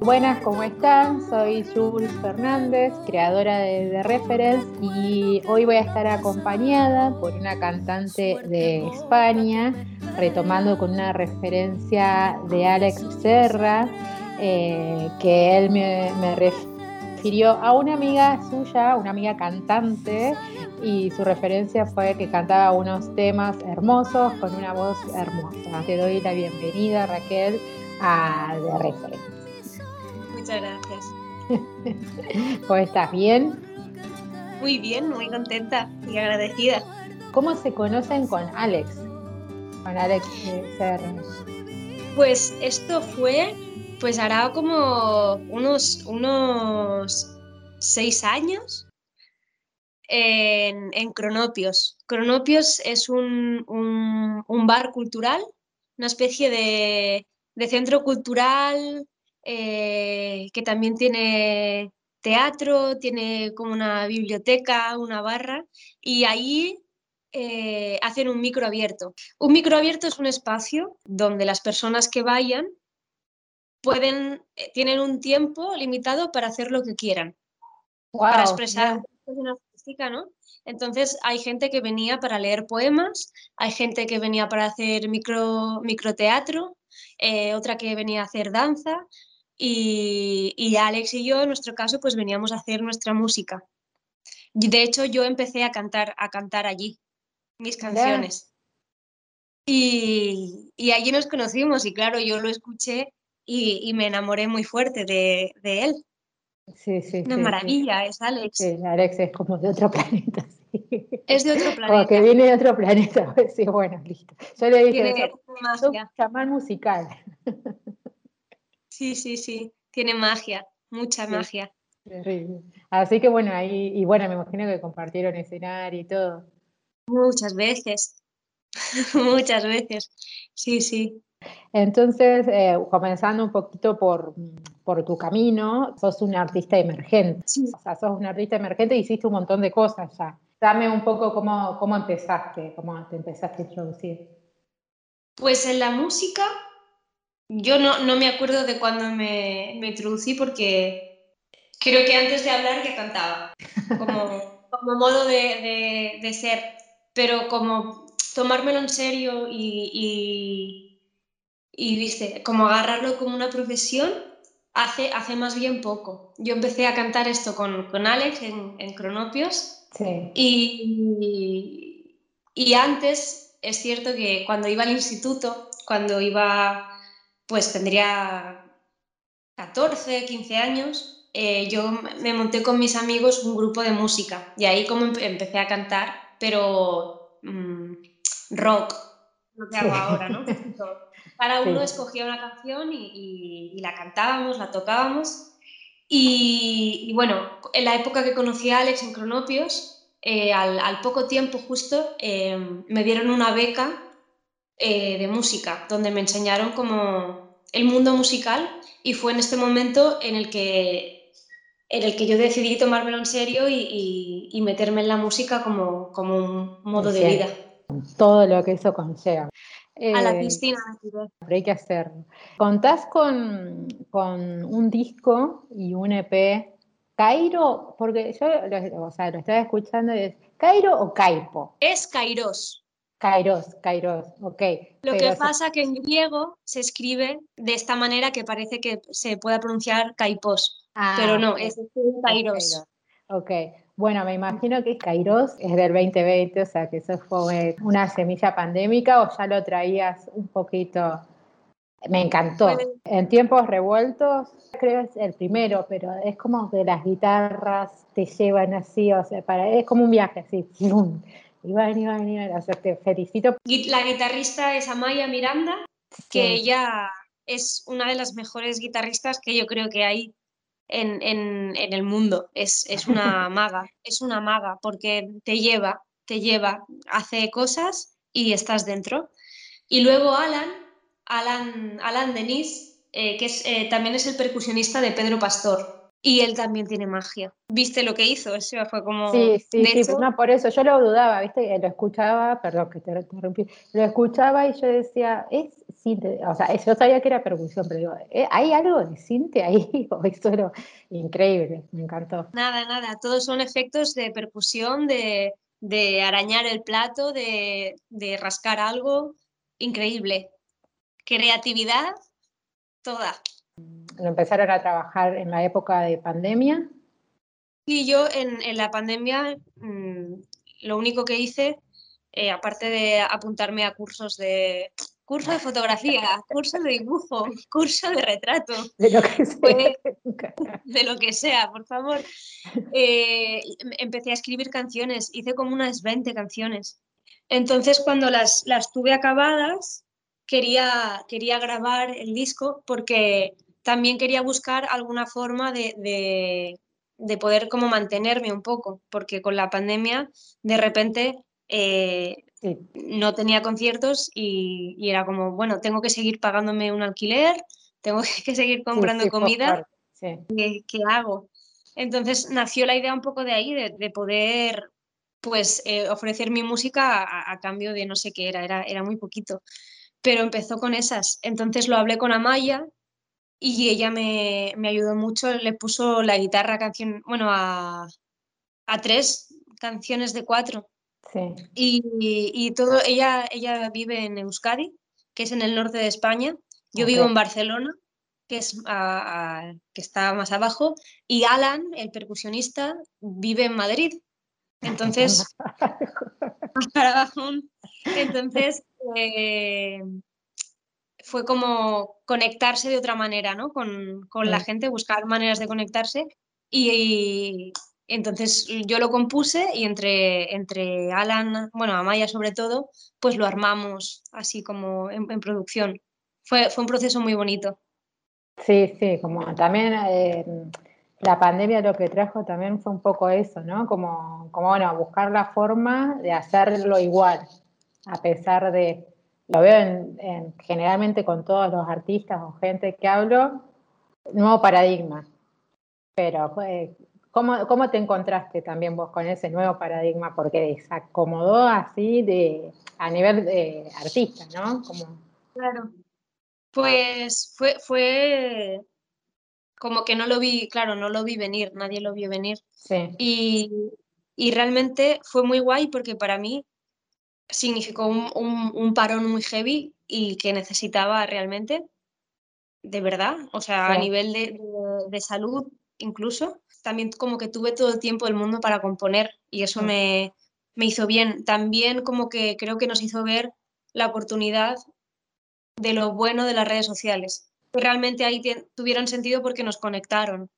Buenas, ¿cómo están? Soy Jules Fernández, creadora de The Reference y hoy voy a estar acompañada por una cantante de España, retomando con una referencia de Alex Serra, eh, que él me, me a una amiga suya, una amiga cantante, y su referencia fue que cantaba unos temas hermosos con una voz hermosa. Te doy la bienvenida, Raquel, a The Reference. Muchas gracias. ¿Cómo estás? ¿Bien? Muy bien, muy contenta y agradecida. ¿Cómo se conocen con Alex? Con Alex Serra. Pues esto fue, pues hará como unos, unos seis años en, Cronopios. Cronopios es un, bar cultural, una especie de, centro cultural eh, que también tiene teatro, tiene como una biblioteca, una barra, y ahí eh, hacen un micro abierto. Un micro abierto es un espacio donde las personas que vayan pueden, eh, tienen un tiempo limitado para hacer lo que quieran, para expresar entonces hay gente que venía para leer poemas, hay gente que venía para hacer micro, microteatro, eh, otra que venía a hacer danza y, Alex y yo, en nuestro caso, pues veníamos a hacer nuestra música. De hecho, yo empecé a cantar, a cantar allí mis canciones. Y, allí nos conocimos y claro, yo lo escuché y, me enamoré muy fuerte de, de él. Sí, sí. Una maravilla, es Alex. Sí, Alex es como de otro planeta. Es de otro planeta. Como que viene de otro planeta. Sí, bueno, listo. Yo le dije, Tiene magia. chamán musical. Sí, sí, sí. Tiene magia, mucha magia. Terrible. Así que bueno, ahí, y bueno, me imagino que compartieron escenario y todo. Muchas veces. Muchas veces. Sí, sí. Entonces, eh, comenzando un poquito por, por, tu camino, sos un artista emergente. O sea, sos un artista emergente y hiciste un montón de cosas ya. Dame un poco cómo, cómo empezaste, cómo te empezaste a introducir. Pues en la música, yo no, no me acuerdo de cuándo me, me, introducí porque creo que antes de hablar ya cantaba, como, como modo de, de, de, ser, pero como tomármelo en serio y y viste, como agarrarlo como una profesión hace, hace más bien poco. Yo empecé a cantar esto con, con Alex en, en Cronopios sí. y, y antes es cierto que cuando iba al instituto, cuando iba, pues tendría 14, 15 años, eh, yo me monté con mis amigos un grupo de música y ahí como empecé a cantar, pero mmm, rock, lo que hago ahora, ¿no? Cada uno escogía una canción y, la cantábamos, la tocábamos. Y, bueno, en la época que conocí a Alex en Cronopios, eh, al, poco tiempo justo em, me dieron una beca eh, de música, donde me enseñaron como el mundo musical y fue en este momento en el que, en el que yo decidí tomármelo en serio y, meterme en la música como, como un modo de vida. Todo lo que eso conlleva a la eh, piscina. hay que hacerlo. ¿Contás con, con, un disco y un EP? ¿Cairo? Porque yo lo, o sea, lo estaba escuchando y es ¿Cairo o Caipo? Es Kairos. Kairos, Kairos, ok. Lo que pasa que en griego se escribe de esta manera que parece que se pueda pronunciar Caipos, ah, pero no, es Kairos. Ok, bueno, me imagino que Kairos es del 2020, o sea que eso fue una semilla pandémica o ya lo traías un poquito. Me encantó. En tiempos revueltos, creo es el primero, pero es como que las guitarras te llevan así, o sea, para, es como un viaje así. Y van, y van, y van. O sea, te felicito. La guitarrista es Amaya Miranda, que ella es una de las mejores guitarristas que yo creo que hay en, el mundo. Es, una maga, es una maga porque te lleva, te lleva, hace cosas y estás dentro. Y luego Alan, Alan, Alan Denis, eh, que es, eh, también es el percusionista de Pedro Pastor. Y él también tiene magia. ¿Viste lo que hizo? Eso fue como... Sí, sí, sí, no, por eso yo lo dudaba, ¿viste? Lo escuchaba, perdón que te interrumpí, lo escuchaba y yo decía, es cinte, o sea, yo sabía que era percusión, pero digo, ¿eh? ¿hay algo de cinte ahí? O eso era increíble, me encantó. Nada, nada, todos son efectos de percusión, de, de arañar el plato, de, de rascar algo, increíble. Creatividad, toda lo empezaron a trabajar en la época de pandemia. Y yo en, en la pandemia mm, lo único que hice, eh, aparte de apuntarme a cursos de curso de fotografía, curso de dibujo, curso de retrato, de lo que sea, de lo que sea por favor, eh, empecé a escribir canciones, hice como unas 20 canciones. Entonces cuando las, las tuve acabadas, quería, quería grabar el disco porque también quería buscar alguna forma de, poder como mantenerme un poco, porque con la pandemia de repente eh, no tenía conciertos y, era como, bueno, tengo que seguir pagándome un alquiler, tengo que seguir comprando comida, ¿qué, hago? Entonces nació la idea un poco de ahí, de, poder pues eh, ofrecer mi música a, cambio de no sé qué era, era, era muy poquito, pero empezó con esas. Entonces lo hablé con Amaya, y ella me, ayudó mucho, le puso la guitarra canción, bueno, a, tres canciones de cuatro. Sí. Y, todo, ella, ella vive en Euskadi, que es en el norte de España. Yo vivo en Barcelona, que, es que está más abajo, y Alan, el percusionista, vive en Madrid. Entonces, más para abajo. Entonces, eh, fue como conectarse de otra manera, ¿no? Con, la gente, buscar maneras de conectarse. Y, entonces yo lo compuse y entre, entre Alan, bueno, Amaya sobre todo, pues lo armamos así como en, producción. Fue, fue un proceso muy bonito. Sí, sí, como también eh, la pandemia lo que trajo también fue un poco eso, ¿no? Como, como, bueno, buscar la forma de hacerlo igual, a pesar de, lo veo en, generalmente con todos los artistas o gente que hablo, nuevo paradigma. Pero, pues, ¿cómo, ¿cómo, te encontraste también vos con ese nuevo paradigma? Porque se acomodó así de, a nivel de artista, ¿no? Como... Claro. Pues fue, fue como que no lo vi, claro, no lo vi venir, nadie lo vio venir. Sí. Y, y realmente fue muy guay porque para mí significó un, parón muy heavy y que necesitaba realmente, de verdad, o sea, a nivel de, salud incluso, también como que tuve todo el tiempo del mundo para componer y eso mm. me, me hizo bien. También como que creo que nos hizo ver la oportunidad de lo bueno de las redes sociales. Realmente ahí tuvieron sentido porque nos conectaron.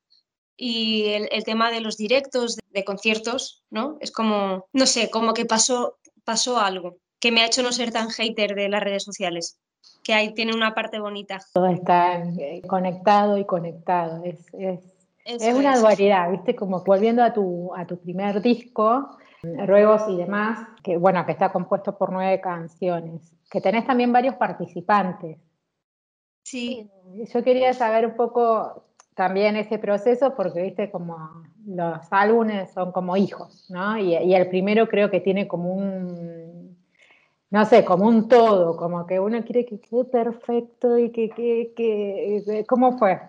Y el, el, tema de los directos, de, de, conciertos, ¿no? Es como, no sé, como que pasó, pasó algo que me ha hecho no ser tan hater de las redes sociales, que ahí tiene una parte bonita. Todo está eh, conectado y conectado, es, es, una dualidad, ¿viste? Como volviendo a tu, a tu primer disco, Ruegos y demás, que bueno, que está compuesto por nueve canciones, que tenés también varios participantes. Sí. Yo quería saber un poco también ese proceso, porque viste como los álbumes son como hijos, ¿no? Y, el primero creo que tiene como un, no sé, como un todo, como que uno quiere que quede perfecto y que, que, que ¿cómo fue?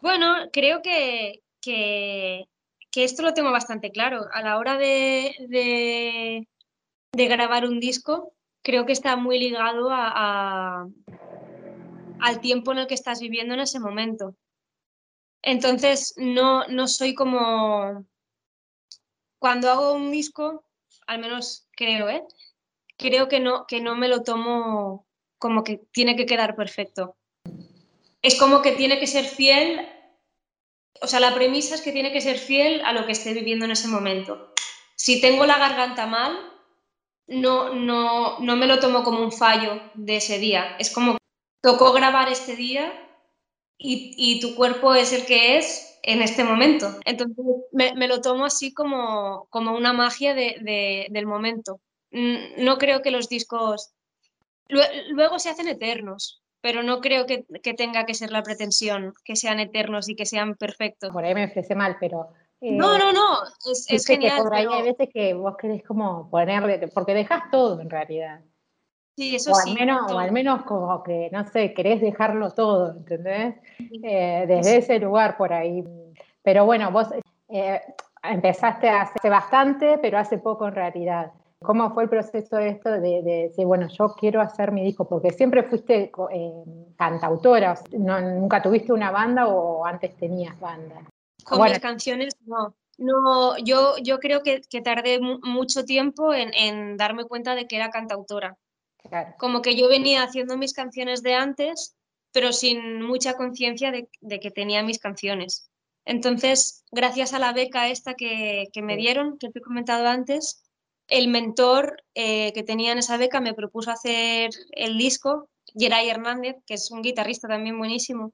Bueno, creo que, que, esto lo tengo bastante claro. A la hora de, de, grabar un disco, creo que está muy ligado al tiempo en el que estás viviendo en ese momento. Entonces, no, no soy como... Cuando hago un disco, al menos creo, ¿eh? Creo que no, que no me lo tomo como que tiene que quedar perfecto. Es como que tiene que ser fiel, o sea, la premisa es que tiene que ser fiel a lo que esté viviendo en ese momento. Si tengo la garganta mal, no, no, no me lo tomo como un fallo de ese día. Es como tocó grabar este día y, tu cuerpo es el que es en este momento. Entonces me, lo tomo así como, como una magia del momento. No creo que los discos luego se hacen eternos, pero no creo que, tenga que ser la pretensión, que sean eternos y que sean perfectos. Por ahí me expresé mal, pero... Eh, no, no, no, es, genial. por ahí hay veces que vos querés como ponerle, porque dejas todo en realidad. Sí, eso o sí. Al menos, o al menos como que, no sé, querés dejarlo todo, ¿entendés? Eh, desde ese lugar por ahí. Pero bueno, vos eh, empezaste hace bastante, pero hace poco en realidad. ¿Cómo fue el proceso de esto de, decir, bueno, yo quiero hacer mi disco? Porque siempre fuiste eh, cantautora, no, ¿nunca tuviste una banda o antes tenías banda? Con mis canciones, no. No, yo, yo creo que, tardé mucho tiempo en, darme cuenta de que era cantautora. Como que yo venía haciendo mis canciones de antes, pero sin mucha conciencia de, que tenía mis canciones. Entonces, gracias a la beca esta que, que me dieron, que te he comentado antes, el mentor eh, que tenía en esa beca me propuso hacer el disco, Geray Hernández, que es un guitarrista también buenísimo.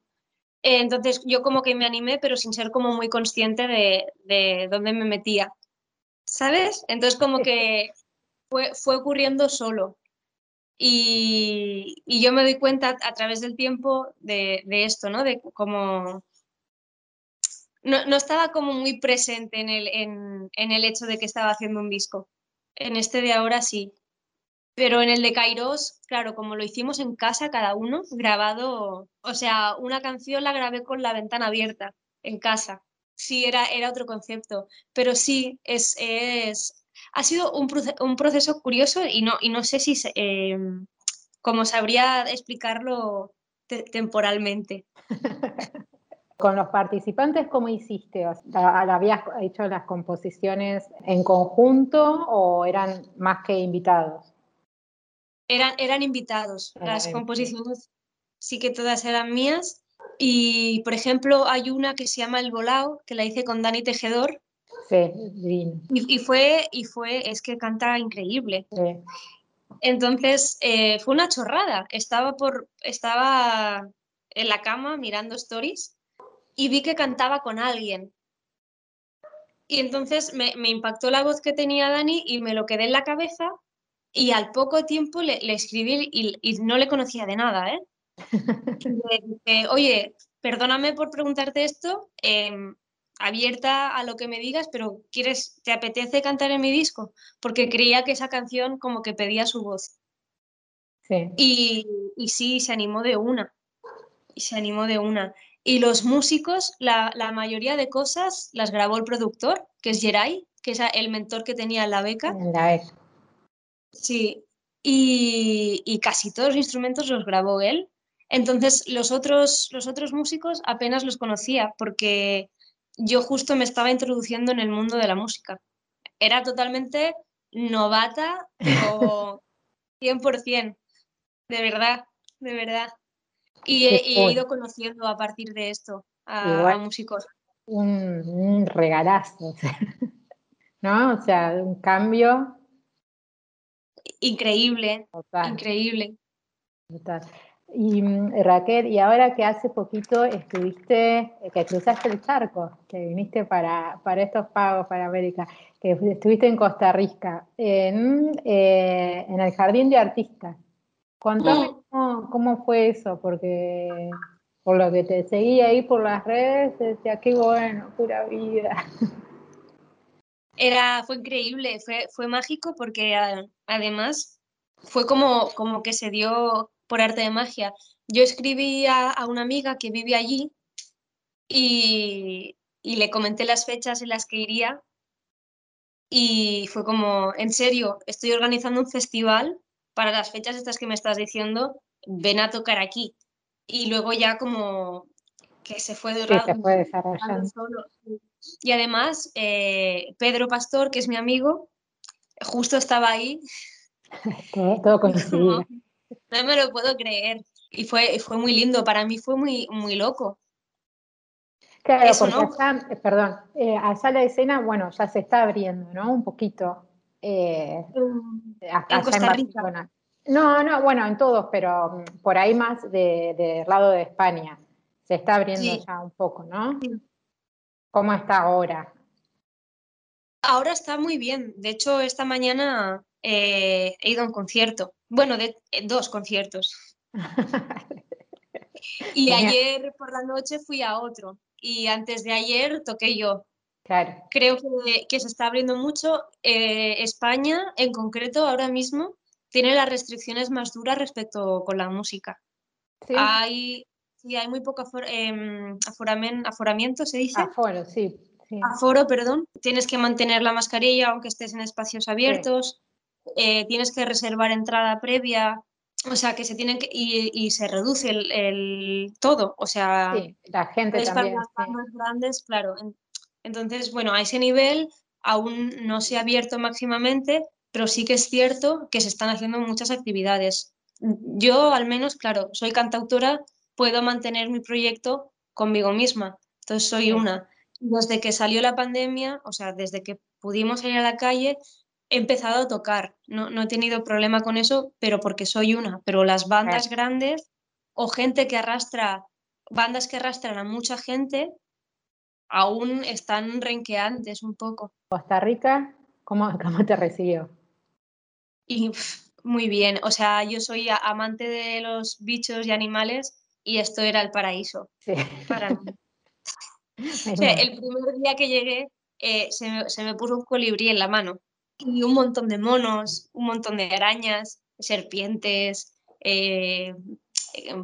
Entonces yo como que me animé, pero sin ser como muy consciente de, dónde me metía, ¿sabes? Entonces como que fue, fue ocurriendo solo. Y, yo me doy cuenta a través del tiempo de, esto, ¿no? De cómo... No, estaba como muy presente en el, en el hecho de que estaba haciendo un disco. En este de ahora sí. Pero en el de Kairos, claro, como lo hicimos en casa cada uno, grabado, o sea, una canción la grabé con la ventana abierta, en casa. Sí, era, era otro concepto. Pero sí, es, es ha sido un, un, proceso curioso y no, y no sé si, eh, cómo sabría explicarlo temporalmente. Con los participantes, ¿cómo hiciste? ¿Habías hecho las composiciones en conjunto o eran más que invitados? Eran, eran invitados. las composiciones sí que todas eran mías. Y, por ejemplo, hay una que se llama El Volao, que la hice con Dani Tejedor. Sí, Y, fue, y fue, es que canta increíble. Entonces, eh, fue una chorrada. Estaba, por, estaba en la cama mirando stories y vi que cantaba con alguien. Y entonces me, impactó la voz que tenía Dani y me lo quedé en la cabeza y al poco tiempo le, escribí y, no le conocía de nada, ¿eh? oye, perdóname por preguntarte esto, em, abierta a lo que me digas, pero ¿quieres, te apetece cantar en mi disco? Porque creía que esa canción como que pedía su voz. Sí. Y, y sí, se animó de una. Y se animó de una. Y los músicos, la, mayoría de cosas las grabó el productor, que es Geray, que es el mentor que tenía en la beca. la Sí, y, casi todos los instrumentos los grabó él. Entonces, los otros, los otros músicos apenas los conocía porque yo justo me estaba introduciendo en el mundo de la música. Era totalmente novata, o 100%, de verdad, de verdad. Y he, ido conociendo a partir de esto a, músicos. Un, regalazo, ¿no? O sea, un cambio. Increíble, increíble. Y mm, Raquel, y ahora que hace poquito estuviste, que cruzaste el charco, que viniste para, para estos pagos para América, que estuviste en Costa Rica, en, eh, en el Jardín de Artistas. Contame cómo, fue eso, porque por lo que te seguía ahí por las redes, decía, qué bueno, pura vida. Era, fue increíble, fue, fue mágico porque además fue como, como que se dio por arte de magia. Yo escribí a, una amiga que vive allí y, y, le comenté las fechas en las que iría y fue como, en serio, estoy organizando un festival para las fechas estas que me estás diciendo, ven a tocar aquí. Y luego ya como que se fue, de se fue desarrollando. Solo. Y además, eh, Pedro Pastor, que es mi amigo, justo estaba ahí. todo, coincidió. No, me lo puedo creer. Y fue, fue muy lindo, para mí fue muy, muy loco. Claro, porque allá, eh, perdón, eh, allá la escena, bueno, ya se está abriendo, ¿no? Un poquito. Eh, en Costa Rica. No, no, bueno, en todos, pero mm, por ahí más del lado de España. Se está abriendo ya un poco, ¿no? ¿Cómo está ahora? Ahora está muy bien. De hecho, esta mañana eh, he ido a un concierto. Bueno, de eh, dos conciertos. y ayer por la noche fui a otro y antes de ayer toqué yo. Claro. Creo que, se está abriendo mucho. Eh, España, en concreto, ahora mismo, tiene las restricciones más duras respecto con la música. Hay, sí, hay muy poco em, aforamiento, se dice. Aforo, sí, Aforo, perdón. Tienes que mantener la mascarilla aunque estés en espacios abiertos. Eh, tienes que reservar entrada previa. O sea, que se tienen que. Y, se reduce el, todo. O sea. la gente también. Para las grandes, claro. Entonces, bueno, a ese nivel aún no se ha abierto máximamente, pero sí que es cierto que se están haciendo muchas actividades. Yo, al menos, claro, soy cantautora, puedo mantener mi proyecto conmigo misma. Entonces, soy una. Desde que salió la pandemia, o sea, desde que pudimos salir a la calle, he empezado a tocar. No, no he tenido problema con eso, pero porque soy una. Pero las bandas grandes o gente que arrastra, bandas que arrastran a mucha gente, aún están renqueantes un poco. Costa Rica, ¿cómo, cómo te recibió? Y muy bien, o sea, yo soy amante de los bichos y animales y esto era el paraíso para mí. el primer día que llegué eh, se, me, puso un colibrí en la mano y un montón de monos, un montón de arañas, serpientes, eh,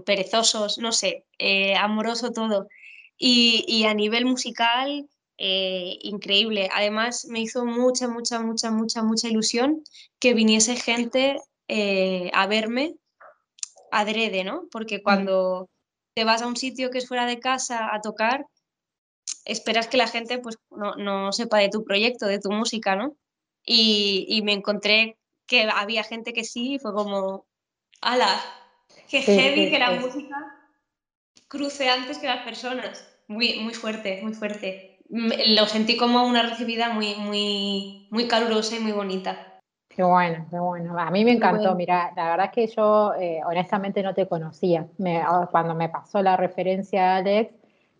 perezosos, no sé, eh, amoroso todo. Y, a nivel musical, eh, increíble. Además, me hizo mucha, mucha, mucha, mucha, mucha ilusión que viniese gente eh, a verme adrede, ¿no? Porque cuando te vas a un sitio que es fuera de casa a tocar, esperas que la gente pues, no, sepa de tu proyecto, de tu música, ¿no? Y, me encontré que había gente que sí, y fue como, ala, qué heavy que la música cruce antes que las personas. Muy, muy fuerte, muy fuerte. Lo sentí como una recibida muy, muy, muy calurosa y muy bonita. Qué bueno, qué bueno. A mí me encantó. Mira, la verdad es que yo eh, honestamente no te conocía. cuando me pasó la referencia Alex,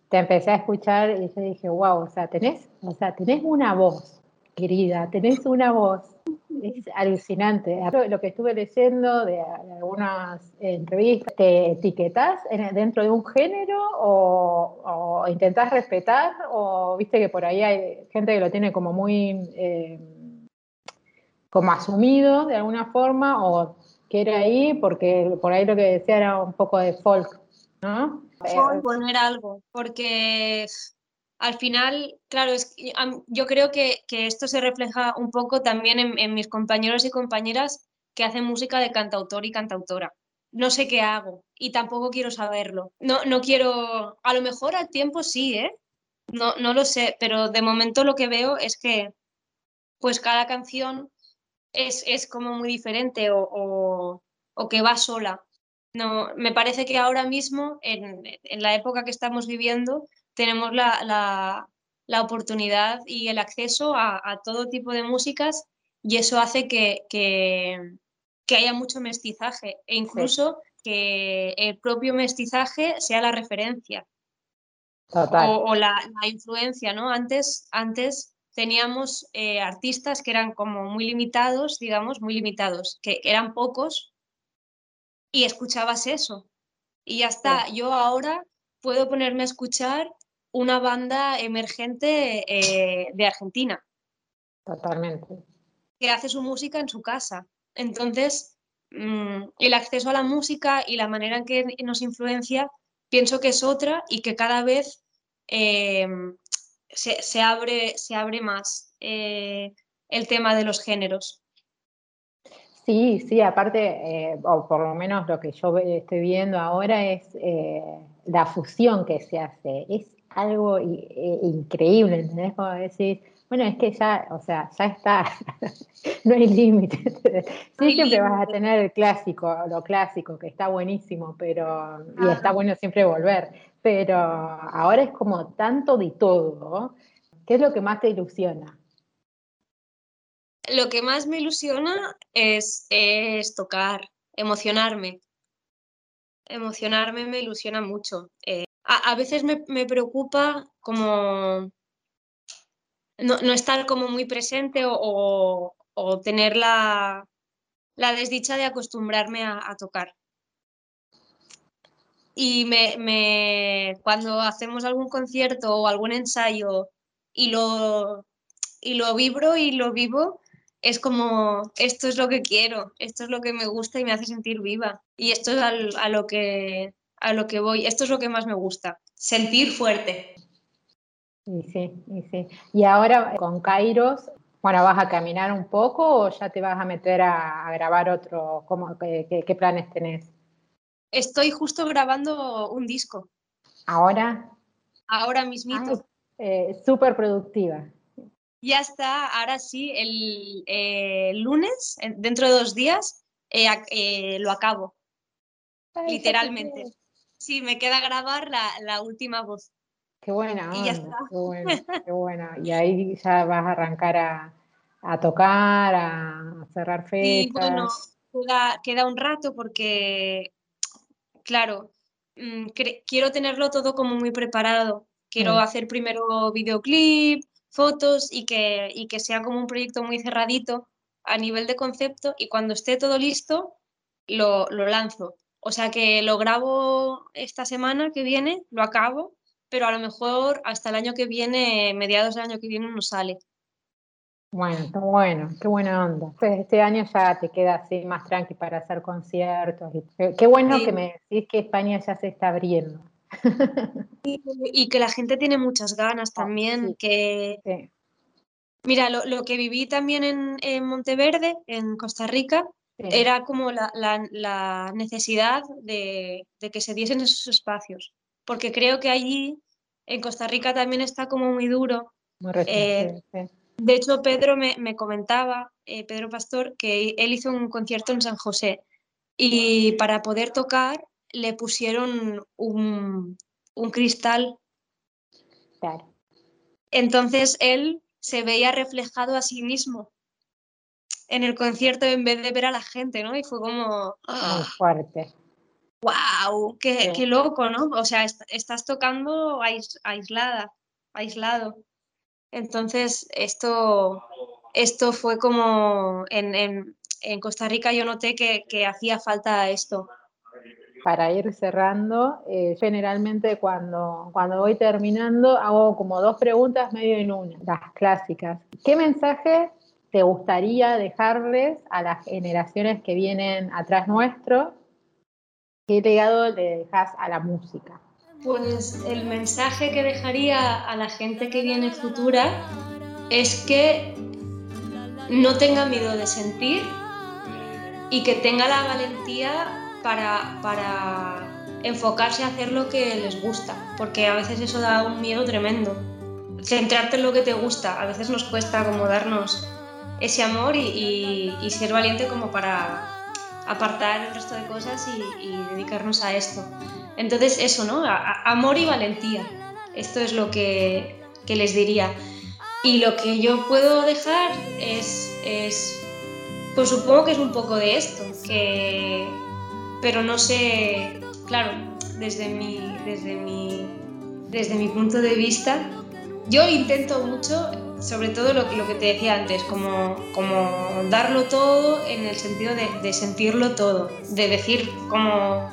te empecé a escuchar y yo dije, wow, o sea, tenés, o sea, tenés una voz, querida, tenés una voz es alucinante. Lo que estuve leyendo de, algunas entrevistas, ¿te etiquetas dentro de un género o, intentás respetar? ¿O viste que por ahí hay gente que lo tiene como muy eh, como asumido de alguna forma o quiere ahí porque por ahí lo que decía era un poco de folk, ¿no? poner algo, porque al final, claro, es, yo creo que, esto se refleja un poco también en, mis compañeros y compañeras que hacen música de cantautor y cantautora. No sé qué hago y tampoco quiero saberlo. No, no quiero, a lo mejor al tiempo sí, ¿eh? No, no lo sé, pero de momento lo que veo es que pues cada canción es, como muy diferente o, que va sola. No, me parece que ahora mismo, en, en la época que estamos viviendo, tenemos la, oportunidad y el acceso a, todo tipo de músicas y eso hace que, haya mucho mestizaje e incluso que el propio mestizaje sea la referencia. O, la, influencia, ¿no? Antes, antes teníamos eh, artistas que eran como muy limitados, digamos, muy limitados, que eran pocos y escuchabas eso. Y ya está, yo ahora puedo ponerme a escuchar una banda emergente eh, de Argentina. Totalmente. Que hace su música en su casa. Entonces, mm, el acceso a la música y la manera en que nos influencia, pienso que es otra y que cada vez em, se, abre, se abre más eh, el tema de los géneros. Sí, sí, aparte, eh, o por lo menos lo que yo estoy viendo ahora es la fusión que se hace. Es algo eh, increíble, ¿entendés? Como decir, bueno, es que ya, o sea, ya está, no hay límite. Sí, siempre vas a tener el clásico, lo clásico, que está buenísimo, pero, y está bueno siempre volver, pero ahora es como tanto de todo. ¿Qué es lo que más te ilusiona? Lo que más me ilusiona es, es tocar, emocionarme. Emocionarme me ilusiona mucho. Eh, a, veces me, preocupa como no, estar como muy presente o, tener la, desdicha de acostumbrarme a, tocar. y me, cuando hacemos algún concierto o algún ensayo y lo, y lo vibro y lo vivo, es como, esto es lo que quiero, esto es lo que me gusta y me hace sentir viva. Y esto es a, lo que, a lo que voy, esto es lo que más me gusta, sentir fuerte. Y sí, y sí. Y ahora con Kairos, bueno, ¿vas a caminar un poco o ya te vas a meter a, grabar otro? ¿Cómo, qué planes tenés? Estoy justo grabando un disco. ¿Ahora? Ahora mismito. Eh, súper productiva. Ya está, ahora sí, el eh, lunes, dentro de dos días, eh, lo acabo. literalmente. Sí, me queda grabar la, última voz. Qué buena, y ya está. Qué buena, Y ahí ya vas a arrancar a, tocar, a cerrar fechas. Sí, bueno, queda, queda un rato porque claro, mm, quiero tenerlo todo como muy preparado. Quiero mm. hacer primero videoclip, fotos y que, que sea como un proyecto muy cerradito a nivel de concepto y cuando esté todo listo lo, lo lanzo. O sea que lo grabo esta semana que viene, lo acabo, pero a lo mejor hasta el año que viene, mediados del año que viene, no sale. Bueno, qué bueno, qué buena onda. Pues este año ya te queda así más tranqui para hacer conciertos. qué bueno que me decís que España ya se está abriendo. Y, que la gente tiene muchas ganas ah, también. que Mira, lo, que viví también en, Monteverde, en Costa Rica, era como la, necesidad de, que se diesen esos espacios. Porque creo que allí, en Costa Rica, también está como muy duro. Muy eh, de hecho, Pedro me, comentaba, eh, Pedro Pastor, que él hizo un concierto en San José y para poder tocar le pusieron un, cristal. Entonces él se veía reflejado a sí mismo en el concierto en vez de ver a la gente, ¿no? Y fue como... Muy fuerte. ¡Wow! Qué, qué, loco, ¿no? O sea, estás tocando aislada, aislado. Entonces, esto, esto fue como en, Costa Rica yo noté que, hacía falta esto. Para ir cerrando, eh, generalmente cuando, cuando voy terminando hago como dos preguntas medio en una, las clásicas. ¿Qué mensaje te gustaría dejarles a las generaciones que vienen atrás nuestro? ¿Qué legado le dejas a la música? Pues el mensaje que dejaría a la gente que viene futura es que no tenga miedo de sentir y que tenga la valentía para, para enfocarse a hacer lo que les gusta, porque a veces eso da un miedo tremendo. Centrarte en lo que te gusta, a veces nos cuesta como darnos ese amor y, ser valiente como para apartar el resto de cosas y dedicarnos a esto. Entonces eso, ¿no? amor y valentía. Esto es lo que, les diría. Y lo que yo puedo dejar es, es, pues supongo que es un poco de esto, que, pero no sé, claro, desde mi, desde mi, desde mi punto de vista, yo intento mucho, sobre todo lo, lo que te decía antes, como, como darlo todo en el sentido de, de sentirlo todo, de decir como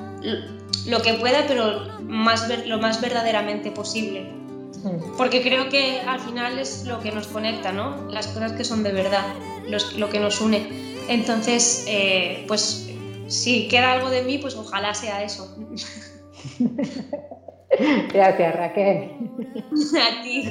lo que pueda, pero más, lo más verdaderamente posible. Porque creo que al final es lo que nos conecta, ¿no? Las cosas que son de verdad, lo que nos une. Entonces, eh, pues si queda algo de mí, pues ojalá sea eso. Gracias, Raquel. A ti.